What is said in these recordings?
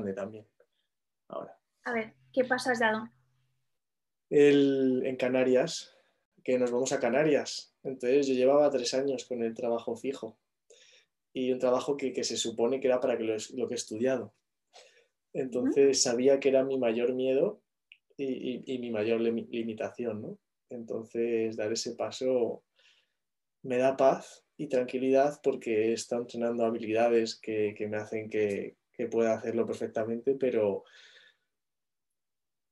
grande también. Ahora. A ver, ¿qué paso has dado? El, en Canarias, que nos vamos a Canarias. Entonces yo llevaba tres años con el trabajo fijo y un trabajo que, que se supone que era para que lo, lo que he estudiado. Entonces sabía que era mi mayor miedo y, y, y mi mayor lim- limitación, ¿no? Entonces dar ese paso me da paz y tranquilidad porque estado entrenando habilidades que, que me hacen que, que pueda hacerlo perfectamente, pero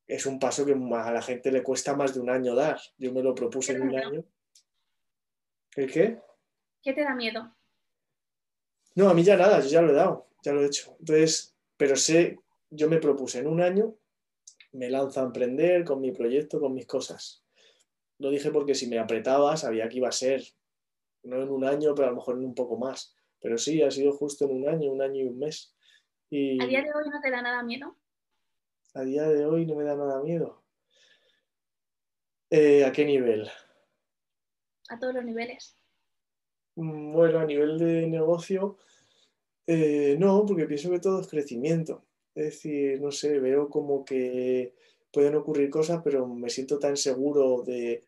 es un paso que a la gente le cuesta más de un año dar. Yo me lo propuse en un año. ¿El qué? ¿Qué te da miedo? No, a mí ya nada, yo ya lo he dado, ya lo he hecho. Entonces, pero sé, yo me propuse en un año, me lanzo a emprender con mi proyecto, con mis cosas. Lo dije porque si me apretaba, sabía que iba a ser, no en un año, pero a lo mejor en un poco más. Pero sí, ha sido justo en un año, un año y un mes. Y ¿A día de hoy no te da nada miedo? a día de hoy no me da nada miedo. Eh, ¿A qué nivel? A todos los niveles. Mm, Bueno, a nivel de negocio, eh, no, porque pienso que todo es crecimiento. Es decir, no sé, veo como que pueden ocurrir cosas, pero me siento tan seguro de,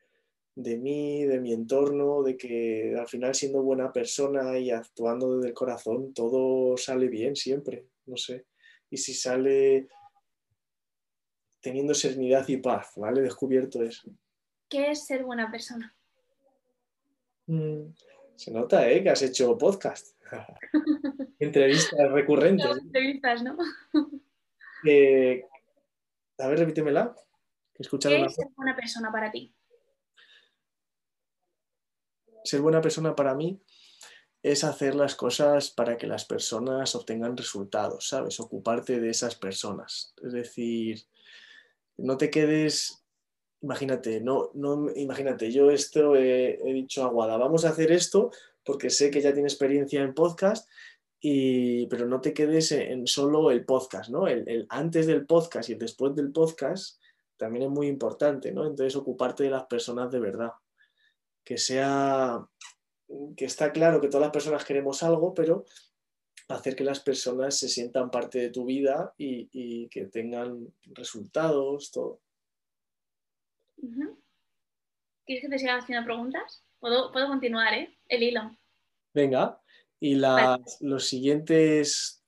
de mí, de mi entorno, de que al final siendo buena persona y actuando desde el corazón, todo sale bien siempre, no sé. Y si sale teniendo serenidad y paz, ¿vale? He descubierto eso. ¿Qué es ser buena persona? Mm, Se nota, ¿eh? Que has hecho podcast. Entrevistas recurrentes. Entrevistas, ¿no? Eh, a ver, repítemela. He escuchado ¿Qué es ser buena persona para ti? Ser buena persona para mí es hacer las cosas para que las personas obtengan resultados, ¿sabes? Ocuparte de esas personas. Es decir, no te quedes, imagínate, no, no, imagínate, yo esto he, dicho a Guada, vamos a hacer esto porque sé que ya tiene experiencia en podcast, y, pero no te quedes en, en solo el podcast, ¿no? El, el antes del podcast y el después del podcast también es muy importante, ¿no? Entonces ocuparte de las personas de verdad. Que sea, que está claro que todas las personas queremos algo, pero hacer que las personas se sientan parte de tu vida y, y que tengan resultados, todo. ¿Quieres que te siga haciendo preguntas? Puedo, puedo continuar, ¿eh? El hilo. Venga, y las, los siguientes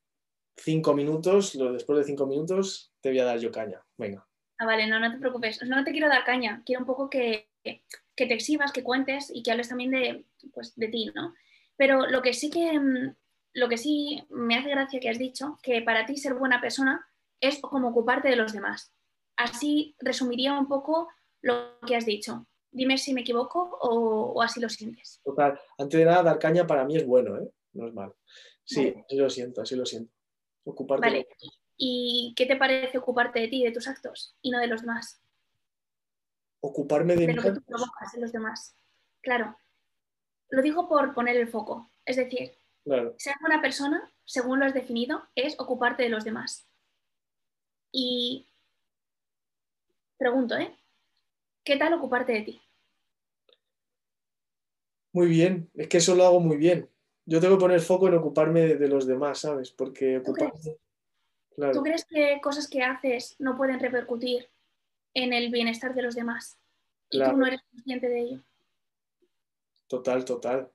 cinco minutos, lo, después de cinco minutos, te voy a dar yo caña. Venga. Ah, vale, no, no te preocupes. No te quiero dar caña. Quiero un poco que, que te exhibas, que cuentes y que hables también de, pues, de ti, ¿no? Pero lo que sí que mm, lo que sí me hace gracia que has dicho, que para ti ser buena persona es como ocuparte de los demás. Así resumiría un poco lo que has dicho. Dime si me equivoco o, o así lo sientes. Total, antes de nada, dar caña para mí es bueno, ¿eh? No es malo. Sí, Vale. así lo siento, así lo siento. Ocuparte Vale. ¿Y qué te parece ocuparte de ti de tus actos y no de los demás? Ocuparme de, De lo que tú provocas en los demás. Claro. Lo digo por poner el foco. Es decir, Claro, ser buena persona, según lo has definido, es ocuparte de los demás. Y pregunto, ¿eh? ¿Qué tal ocuparte de ti? muy bien, es que eso lo hago muy bien. Yo tengo que poner foco en ocuparme de, de los demás, ¿sabes? Porque ¿Tú ocuparme. crees? Claro, ¿Tú crees que cosas que haces no pueden repercutir en el bienestar de los demás? Y Claro. tú no eres consciente de ello. total, total.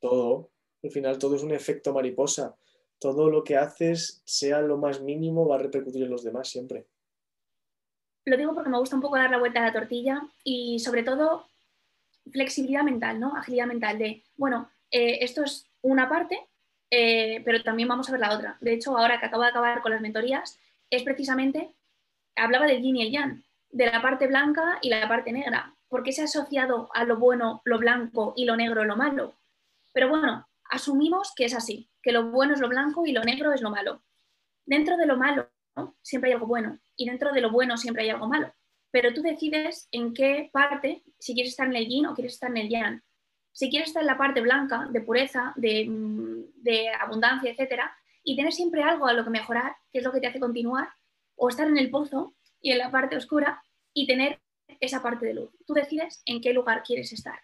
Todo. Al final todo es un efecto mariposa. Todo lo que haces, sea lo más mínimo, va a repercutir en los demás siempre. Lo digo porque me gusta un poco dar la vuelta a la tortilla y sobre todo flexibilidad mental, ¿no? Agilidad mental de, bueno, eh, esto es una parte, eh, pero también vamos a ver la otra. De hecho, ahora que acabo de acabar con las mentorías, es precisamente, hablaba del yin y el yang, de la parte blanca y la parte negra. ¿Por qué se ha asociado a lo bueno lo blanco y lo negro lo malo? Pero bueno, asumimos que es así, que lo bueno es lo blanco y lo negro es lo malo. Dentro de lo malo siempre hay algo bueno y dentro de lo bueno siempre hay algo malo. Pero tú decides en qué parte, si quieres estar en el yin o quieres estar en el yang. Si quieres estar en la parte blanca, de pureza, de, mm, abundancia, etcétera, y tener siempre algo a lo que mejorar, que es lo que te hace continuar, o estar en el pozo y en la parte oscura y tener esa parte de luz. Tú decides en qué lugar quieres estar.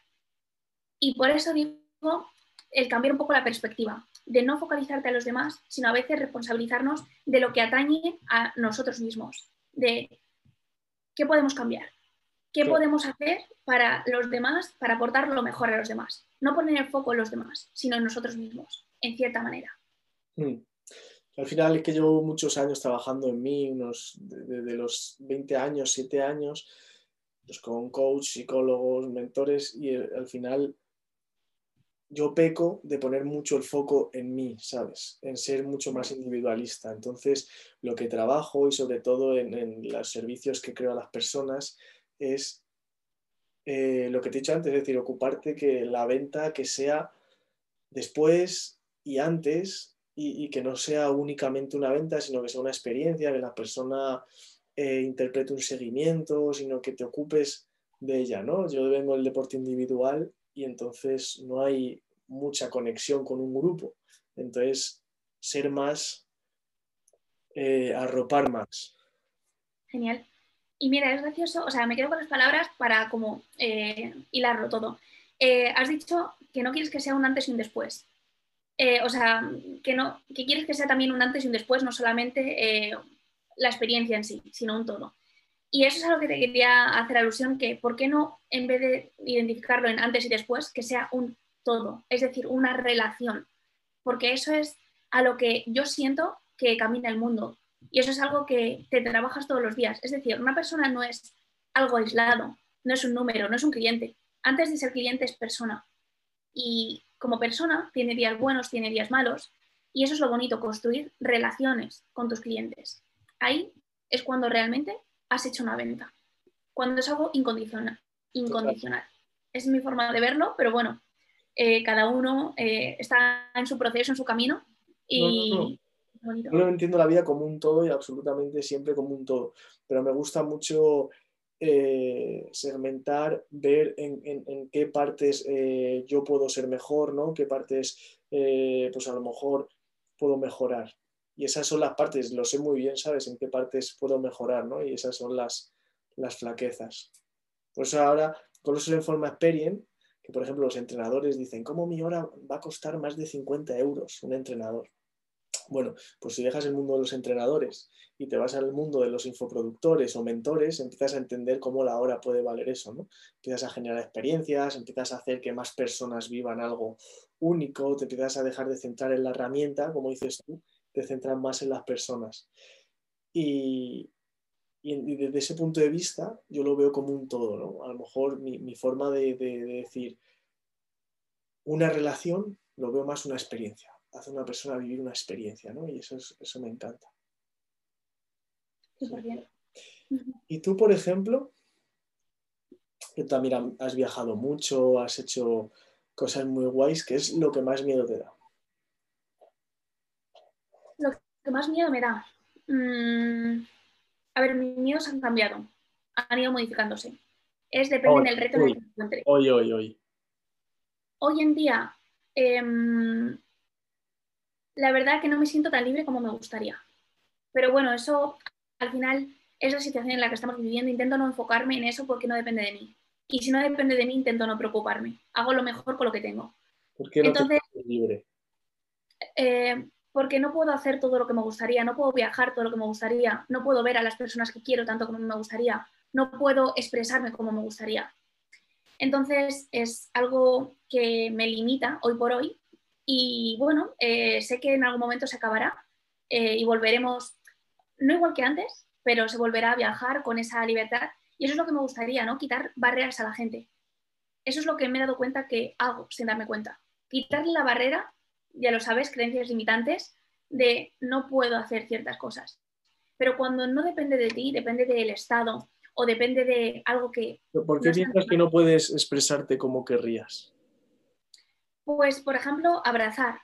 Y por eso digo el cambiar un poco la perspectiva. de no focalizarte a los demás, sino a veces responsabilizarnos de lo que atañe a nosotros mismos, de qué podemos cambiar, qué podemos hacer para los demás, para aportar lo mejor a los demás. No poner el foco en los demás, sino en nosotros mismos, en cierta manera. Hmm. Al final es que llevo muchos años trabajando en mí, unos desde los 20 años, 7 años, pues con coach, psicólogos, mentores, y al final yo peco de poner mucho el foco en mí, ¿sabes? En ser mucho más individualista. Entonces, lo que trabajo y sobre todo en, los servicios que creo a las personas es eh, lo que te he dicho antes, es decir, ocuparte que la venta que sea después y antes y, que no sea únicamente una venta, sino que sea una experiencia, que la persona eh, interprete un seguimiento, sino que te ocupes de ella, ¿no? Yo vengo del deporte individual y entonces no hay mucha conexión con un grupo. Entonces, ser más, eh, arropar más. Genial. Y mira, es gracioso, o sea, me quedo con las palabras para como eh, hilarlo todo. Eh, has dicho que no quieres que sea un antes y un después. O sea, que, no, que quieres que sea también un antes y un después, no solamente la experiencia en sí, sino un todo. Y eso es a lo que te quería hacer alusión, que ¿por qué no, en vez de identificarlo en antes y después, que sea un todo? Es decir, una relación. Porque eso es a lo que yo siento que camina el mundo. Y eso es algo que te trabajas todos los días. Es decir, una persona no es algo aislado, no es un número, no es un cliente. Antes de ser cliente es persona. Y como persona tiene días buenos, tiene días malos. Y eso es lo bonito, construir relaciones con tus clientes. Ahí es cuando realmente has hecho una venta. Cuando es algo incondicional. incondicional. Es mi forma de verlo, pero bueno, eh, cada uno eh, está en su proceso, en su camino. Y no, no, entiendo la vida como un todo y absolutamente siempre como un todo, pero me gusta mucho eh, segmentar, ver en, qué partes yo puedo ser mejor, ¿no? qué partes pues a lo mejor puedo mejorar. Y esas son las partes, lo sé muy bien, ¿sabes? En qué partes puedo mejorar, ¿no? Y esas son las, las flaquezas. Por eso ahora, con eso en forma Experience, que por ejemplo los entrenadores dicen, ¿cómo mi hora va a costar más de 50 euros un entrenador? Bueno, pues si dejas el mundo de los entrenadores y te vas al mundo de los infoproductores o mentores, empiezas a entender cómo la hora puede valer eso, ¿no? Empiezas a generar experiencias, empiezas a hacer que más personas vivan algo único, te empiezas a dejar de centrar en la herramienta, como dices tú, te centras más en las personas. Y, y, desde ese punto de vista yo lo veo como un todo, ¿no? A lo mejor mi, forma de, decir una relación lo veo más una experiencia, hace a una persona vivir una experiencia, ¿no? Y eso, eso me encanta. bien. Y tú, por ejemplo, que también has viajado mucho, has hecho cosas muy guays, ¿qué es lo que más miedo te da? Lo que más miedo me da. Mm, a ver, mis miedos han cambiado, han ido modificándose. Es depende del reto en el que me encuentre. Hoy, hoy, hoy. Hoy en día, em, la verdad que no me siento tan libre como me gustaría. Pero bueno, eso al final es la situación en la que estamos viviendo. Intento no enfocarme en eso porque no depende de mí. Y si no depende de mí, intento no preocuparme. Hago lo mejor con lo que tengo. ¿Por qué no Entonces, libre? Eh, porque no puedo hacer todo lo que me gustaría, no puedo viajar todo lo que me gustaría, no puedo ver a las personas que quiero tanto como me gustaría, no puedo expresarme como me gustaría. Entonces es algo que me limita hoy por hoy y bueno, eh, sé que en algún momento se acabará eh, y volveremos, no igual que antes, pero se volverá a viajar con esa libertad y eso es lo que me gustaría, ¿no? Quitar barreras a la gente. Eso es lo que me he dado cuenta que hago sin darme cuenta. Quitarle la barrera ya lo sabes, creencias limitantes de no puedo hacer ciertas cosas. Pero cuando no depende de ti, depende del Estado o depende de algo que... ¿Por qué piensas que no puedes expresarte como querrías? Pues, por ejemplo, abrazar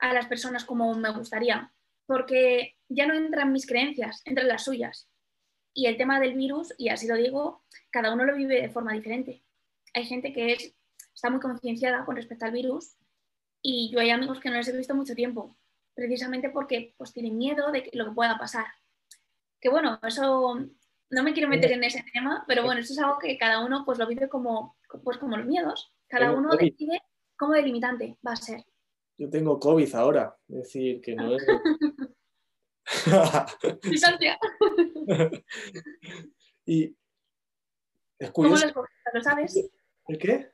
a las personas como me gustaría, porque ya no entran mis creencias, entran las suyas. Y el tema del virus, y así lo digo, cada uno lo vive de forma diferente. Hay gente que es, está muy concienciada con respecto al virus y yo hay amigos que no les he visto mucho tiempo, precisamente porque pues tienen miedo de lo que pueda pasar. Que bueno, eso no me quiero meter en ese tema, pero bueno, eso es algo que cada uno pues lo vive como, pues como los miedos. Cada uno decide cómo delimitante va a ser. yo tengo COVID ahora, es decir, que no es... Distancia. y es ¿Cómo lo has cogido? ¿Lo sabes? ¿El qué?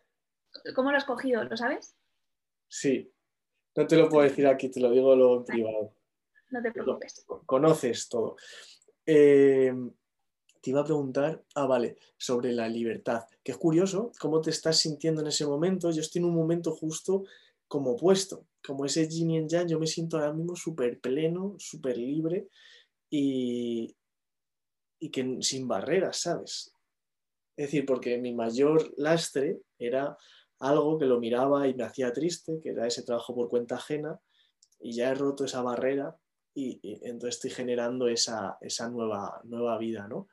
¿Cómo lo has cogido? ¿Lo sabes? Sí. No te lo puedo decir aquí, te lo digo luego en privado. No te preocupes. Conoces todo. Eh, te iba a preguntar, ah, vale, sobre la libertad. Que es curioso cómo te estás sintiendo en ese momento. Yo estoy en un momento justo como opuesto, como ese yin y yang. Yo me siento ahora mismo súper pleno, súper libre y, y que sin barreras, ¿sabes? Es decir, porque mi mayor lastre era algo que lo miraba y me hacía triste, que era ese trabajo por cuenta ajena, y ya he roto esa barrera y, y entonces estoy generando esa, esa nueva, nueva vida, ¿no?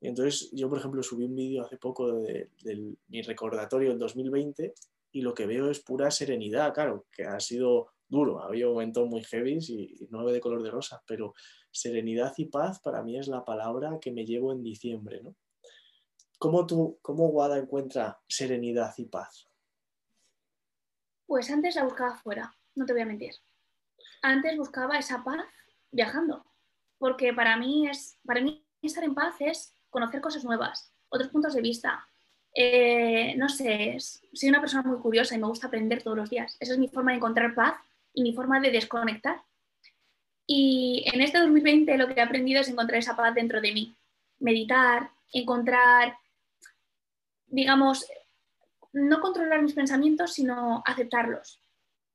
Entonces yo, por ejemplo, subí un vídeo hace poco de, de mi recordatorio del 2020 y lo que veo es pura serenidad, claro, que ha sido duro, había momentos muy heavy y, y no de color de rosa, pero serenidad y paz para mí es la palabra que me llevo en diciembre, ¿no? ¿Cómo tú, cómo Guada encuentra serenidad y paz? Pues antes la buscaba fuera, no te voy a mentir. Antes buscaba esa paz viajando, porque para mí es, para mí estar en paz es conocer cosas nuevas, otros puntos de vista. Eh, no sé, soy una persona muy curiosa y me gusta aprender todos los días. Esa es mi forma de encontrar paz y mi forma de desconectar. Y en este 2020 lo que he aprendido es encontrar esa paz dentro de mí. Meditar, encontrar, digamos, no controlar mis pensamientos, sino aceptarlos.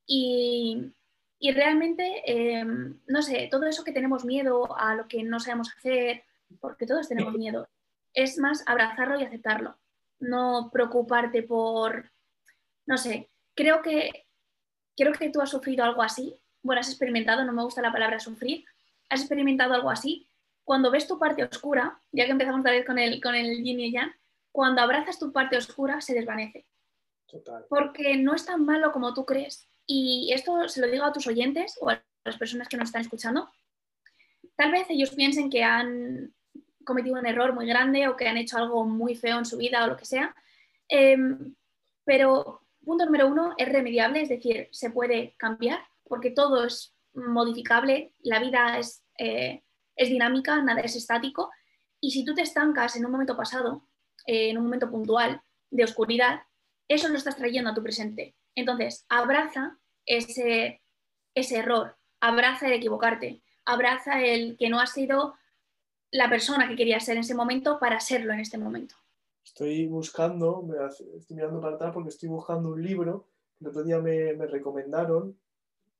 Y, y realmente, eh, no sé, todo eso que tenemos miedo a lo que no sabemos hacer, porque todos tenemos miedo, es más abrazarlo y aceptarlo. No preocuparte por, no sé, creo que, creo que tú has sufrido algo así. Bueno, has experimentado, no me gusta la palabra sufrir, has experimentado algo así. Cuando ves tu parte oscura, ya que empezamos otra vez con el, con el yin y el yang, cuando abrazas tu parte oscura se desvanece Total. porque no es tan malo como tú crees. Y esto se lo digo a tus oyentes o a las personas que nos están escuchando. Tal vez ellos piensen que han cometido un error muy grande o que han hecho algo muy feo en su vida o lo que sea. Em, pero punto número uno, es remediable, es decir, se puede cambiar porque todo es modificable, la vida es, eh, es dinámica, nada es estático. Y si tú te estancas en un momento pasado, eh, en un momento puntual de oscuridad, eso lo estás trayendo a tu presente. Entonces, abraza ese, ese error, abraza el equivocarte, abraza el que no has sido la persona que querías ser en ese momento para serlo en este momento. Estoy buscando, me hace- estoy mirando para atrás porque estoy buscando un libro que el otro día me, me recomendaron.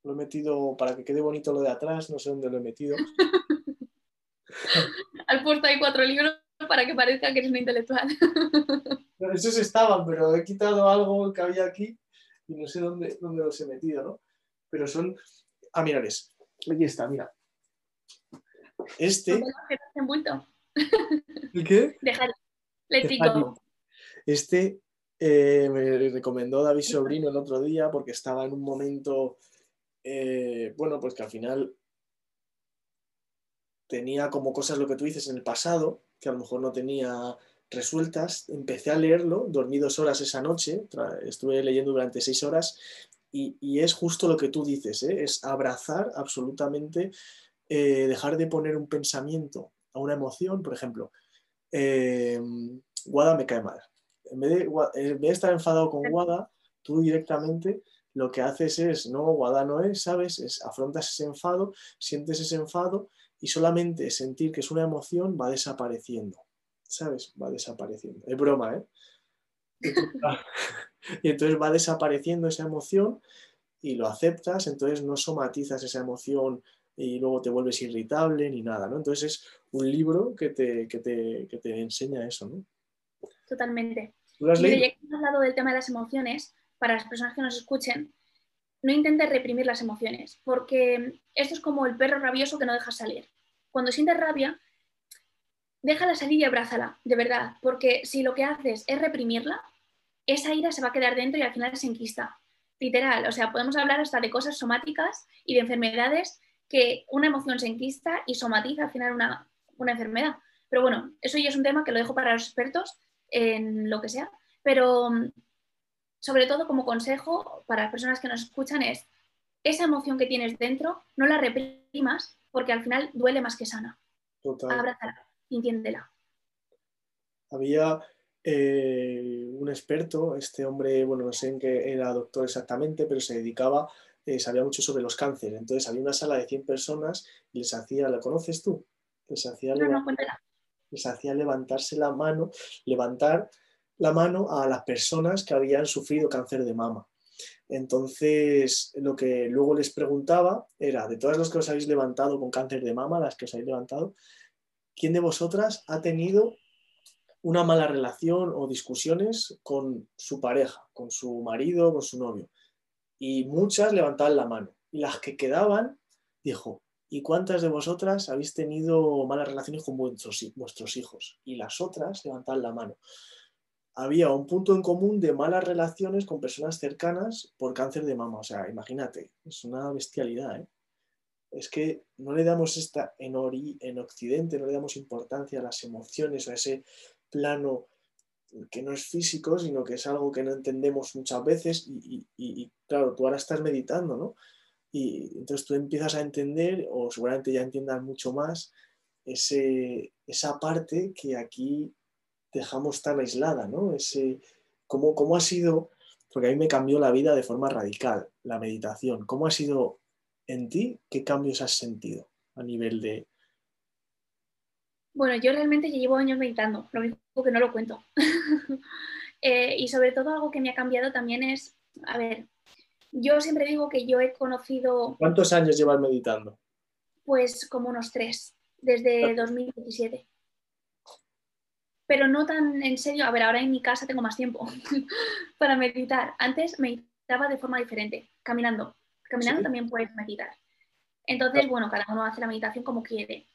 Lo he metido para que quede bonito lo de atrás, no sé dónde lo he metido. Has puesto ahí cuatro libros para que parezca que eres un intelectual. No, esos estaban, pero he quitado algo que había aquí y no sé dónde, dónde los he metido, ¿no? Pero son. Ah, mirad. Aquí está, mira. Este. Que te has envuelto. ¿El qué? Déjalo. Let's Déjalo. go. Este eh, me recomendó David Sobrino el otro día porque estaba en un momento, eh, bueno, pues que al final tenía como cosas lo que tú dices en el pasado, que a lo mejor no tenía resueltas. Empecé a leerlo, dormí dos horas esa noche, estuve leyendo durante seis horas y, y es justo lo que tú dices, ¿eh? es abrazar absolutamente, eh, dejar de poner un pensamiento a una emoción, por ejemplo. eh, Guada me cae mal. En vez, de, estar enfadado con Guada, tú directamente lo que haces es, no, Guada no es, ¿sabes? Es, afrontas ese enfado, sientes ese enfado y solamente sentir que es una emoción va desapareciendo, ¿sabes? Va desapareciendo. Es broma, ¿eh? Y entonces va desapareciendo esa emoción y lo aceptas, entonces no somatizas esa emoción y luego te vuelves irritable ni nada, ¿no? Entonces es un libro que te, que te, que te enseña eso, ¿no? Totalmente. ¿Tú lo has leído? ya que hemos hablado del tema de las emociones, para las personas que nos escuchen, no intentes reprimir las emociones, porque esto es como el perro rabioso que no deja salir. Cuando sientes rabia, déjala salir y abrázala, de verdad, porque si lo que haces es reprimirla, esa ira se va a quedar dentro y al final se enquista. Literal, o sea, podemos hablar hasta de cosas somáticas y de enfermedades que una emoción se enquista y somatiza al final una, una enfermedad. Pero bueno, eso ya es un tema que lo dejo para los expertos en lo que sea, pero mm, sobre todo como consejo para las personas que nos escuchan es esa emoción que tienes dentro, no la reprimas porque al final duele más que sana. Total. Abrázala, entiéndela. Había eh, un experto, este hombre, bueno, no sé en qué era doctor exactamente, pero se dedicaba, eh, sabía mucho sobre los cánceres. Entonces había una sala de 100 personas y les hacía, ¿la conoces tú? Les hacía, No, no, les hacía levantarse la mano, levantar la mano a las personas que habían sufrido cáncer de mama. Entonces, lo que luego les preguntaba era, de todas las que os habéis levantado con cáncer de mama, las que os habéis levantado, ¿quién de vosotras ha tenido una mala relación o discusiones con su pareja, con su marido, con su novio? Y muchas levantaban la mano. Y las que quedaban, dijo, ¿y cuántas de vosotras habéis tenido malas relaciones con vuestros, hi- vuestros hijos? Y las otras levantaban la mano. Había un punto en común de malas relaciones con personas cercanas por cáncer de mama. O sea, imagínate, es una bestialidad, ¿eh? Es que no le damos esta, en, ori- en Occidente, no le damos importancia a las emociones, a ese plano que no es físico, sino que es algo que no entendemos muchas veces y, claro, tú ahora estás meditando, ¿no? Y entonces tú empiezas a entender, o seguramente ya entiendas mucho más, ese, esa parte que aquí dejamos tan aislada, ¿no? Ese, ¿cómo, ¿Cómo ha sido, porque a mí me cambió la vida de forma radical, la meditación, ¿cómo ha sido en ti? ¿Qué cambios has sentido a nivel de... Bueno, yo realmente ya llevo años meditando, lo único que no lo cuento. Eh, y sobre todo algo que me ha cambiado también es, a ver, yo siempre digo que yo he conocido ¿Cuántos años llevas meditando? pues como unos tres, desde 2017. Pero no tan en serio, a ver, ahora en mi casa tengo más tiempo para meditar. Antes meditaba de forma diferente, caminando. Caminando Sí. también puedes meditar. Entonces, bueno, cada uno hace la meditación como quiere.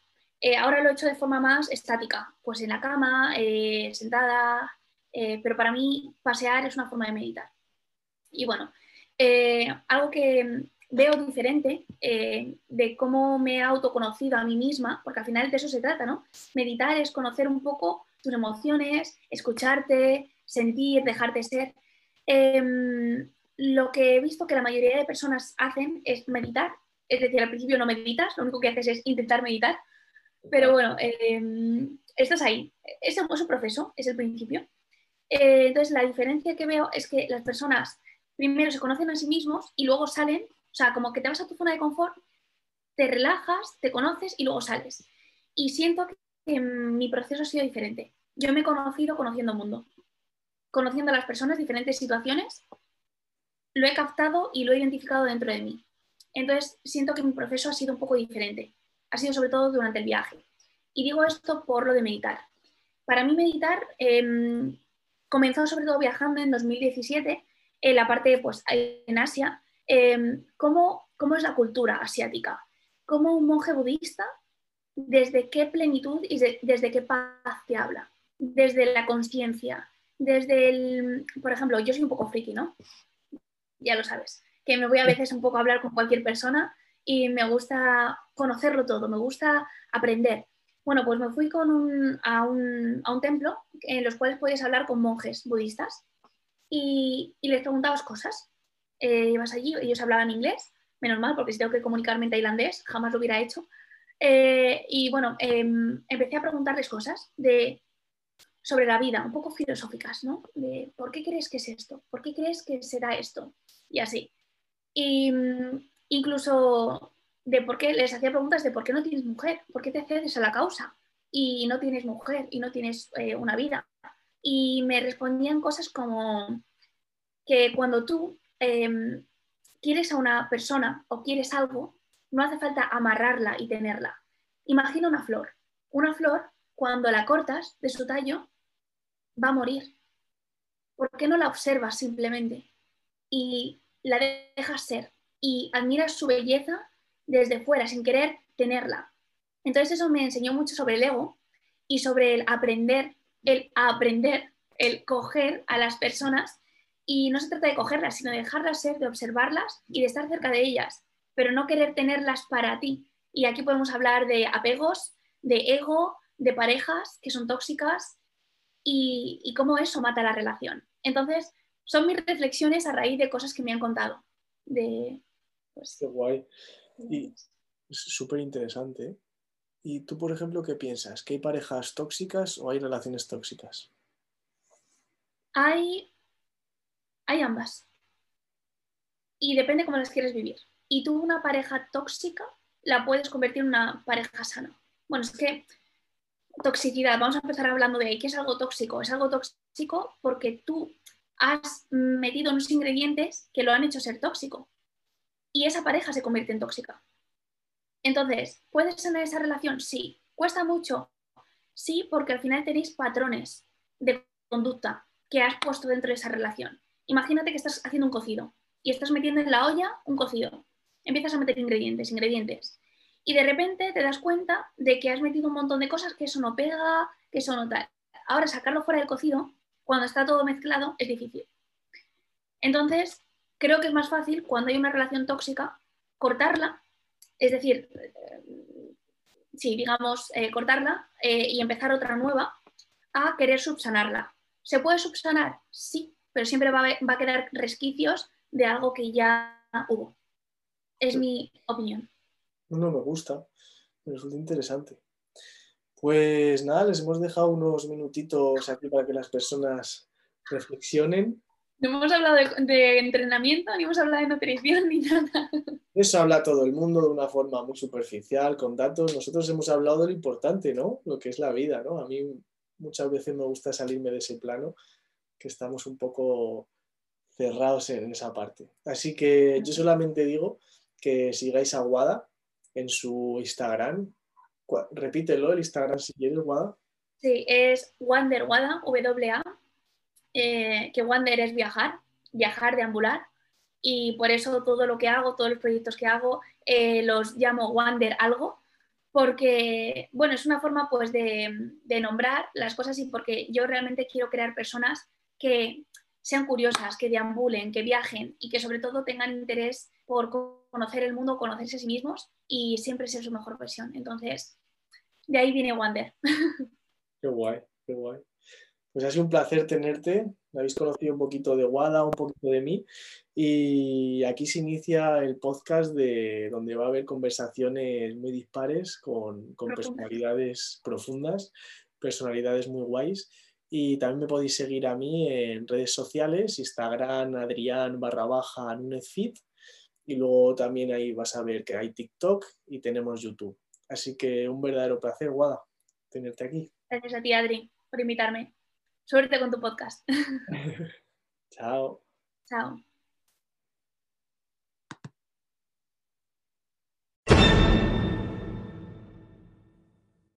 Eh, ahora lo he hecho de forma más estática, pues en la cama, eh, sentada, eh, pero para mí pasear es una forma de meditar. Y bueno, eh, algo que veo diferente eh, de cómo me he autoconocido a mí misma, porque al final de eso se trata, ¿no? Meditar es conocer un poco tus emociones, escucharte, sentir, dejarte ser. Em, lo que he visto que la mayoría de personas hacen es meditar, es decir, al principio no meditas, lo único que haces es intentar meditar, pero bueno, estás ahí. Es, un- es un proceso, es el principio. Eh, entonces, la diferencia que veo es que las personas primero se conocen a sí mismos y luego salen, o sea, como que te vas a tu zona de confort, te relajas, te conoces y luego sales. Y siento que mi proceso ha sido diferente. Yo me he conocido conociendo el mundo, conociendo a las personas, diferentes situaciones, lo he captado y lo he identificado dentro de mí. Entonces, siento que mi proceso ha sido un poco diferente. Ha sido sobre todo durante el viaje. Y digo esto por lo de meditar. Para mí meditar em, comenzó sobre todo viajando en 2017 en la parte, pues, en Asia. Em, ¿cómo, ¿Cómo es la cultura asiática? ¿Cómo un monje budista, desde qué plenitud y de- desde qué paz te habla? Desde la conciencia, desde el... Por ejemplo, yo soy un poco friki, ¿no? Ya lo sabes, que me voy a veces un poco a hablar con cualquier persona y me gusta conocerlo todo, me gusta aprender. Bueno, pues me fui con un- a, un, a un templo en los cuales podías hablar con monjes budistas y, y les preguntabas cosas. Eh, ibas allí, ellos hablaban inglés, menos mal, porque si tengo que comunicarme en tailandés, jamás lo hubiera hecho. Eh, y bueno, em, empecé a preguntarles cosas de, sobre la vida, un poco filosóficas, ¿no? De ¿por qué crees que es esto? ¿Por qué crees que será esto? Y así. Y mm, incluso de por qué les hacía preguntas de por qué no tienes mujer, por qué te cedes a la causa y no tienes mujer y no tienes eh, una vida. Y me respondían cosas como que cuando tú em, quieres a una persona o quieres algo, no hace falta amarrarla y tenerla. Imagina una flor. Una flor, cuando la cortas de su tallo, va a morir. ¿Por qué no la observas simplemente? Y la dejas ser y admiras su belleza desde fuera, sin querer tenerla. Entonces eso me enseñó mucho sobre el ego y sobre el aprender, el aprender, el coger a las personas y no se trata de cogerlas, sino de dejarlas ser, de observarlas y de estar cerca de ellas, pero no querer tenerlas para ti. Y aquí podemos hablar de apegos, de ego, de parejas que son tóxicas y, y cómo eso mata la relación. Entonces, son mis reflexiones a raíz de cosas que me han contado, de, Pues, Qué guay. Y es súper interesante. ¿eh? ¿Y tú, por ejemplo, qué piensas? ¿Que hay parejas tóxicas o hay relaciones tóxicas? Hay, hay ambas. Y depende cómo las quieres vivir. Y tú una pareja tóxica la puedes convertir en una pareja sana. Bueno, es que toxicidad, vamos a empezar hablando de ahí. ¿Qué es algo tóxico? Es algo tóxico porque tú has metido unos ingredientes que lo han hecho ser tóxico. Y esa pareja se convierte en tóxica. Entonces, ¿puedes tener esa relación? Sí. ¿Cuesta mucho? Sí, porque al final tenéis patrones de conducta que has puesto dentro de esa relación. Imagínate que estás haciendo un cocido y estás metiendo en la olla un cocido. Empiezas a meter ingredientes, ingredientes. Y de repente te das cuenta de que has metido un montón de cosas que eso no pega, que eso no tal. Ahora sacarlo fuera del cocido, cuando está todo mezclado, es difícil. Entonces, creo que es más fácil cuando hay una relación tóxica cortarla, es decir, eh, sí, digamos, eh, cortarla eh, y empezar otra nueva a querer subsanarla. ¿Se puede subsanar? Sí, pero siempre va a, va a quedar resquicios de algo que ya hubo. Es mi opinión. No, me gusta, me resulta interesante. Pues nada, les hemos dejado unos minutitos aquí para que las personas reflexionen. No hemos hablado de, de entrenamiento, ni hemos hablado de nutrición, ni nada. Eso habla todo el mundo de una forma muy superficial, con datos. Nosotros hemos hablado de lo importante, ¿no? Lo que es la vida, ¿no? A mí muchas veces me gusta salirme de ese plano, que estamos un poco cerrados en esa parte. Así que yo solamente digo que sigáis a Guada en su Instagram. Repítelo, el Instagram si quieres, Guada. Sí, es Wander Wada, W-A, eh, que Wander es viajar, viajar, deambular, y por eso todo lo que hago, todos los proyectos que hago, eh, los llamo Wander algo, porque, bueno, es una forma pues de, de nombrar las cosas y porque yo realmente quiero crear personas que sean curiosas, que deambulen, que viajen y que sobre todo tengan interés por conocer el mundo, conocerse a sí mismos y siempre ser su mejor versión. Entonces, de ahí viene Wander. Qué guay, qué guay. Pues ha sido un placer tenerte. Me habéis conocido un poquito de Wada, un poquito de mí. Y aquí se inicia el podcast de donde va a haber conversaciones muy dispares con, con personalidades profundas, personalidades muy guays. Y también me podéis seguir a mí en redes sociales, Instagram, Adrián barra baja, Nunezfit. Y luego también ahí vas a ver que hay TikTok y tenemos YouTube. Así que un verdadero placer, Guada, tenerte aquí. Gracias a ti, Adri, por invitarme. Suerte con tu podcast. Chao. Chao.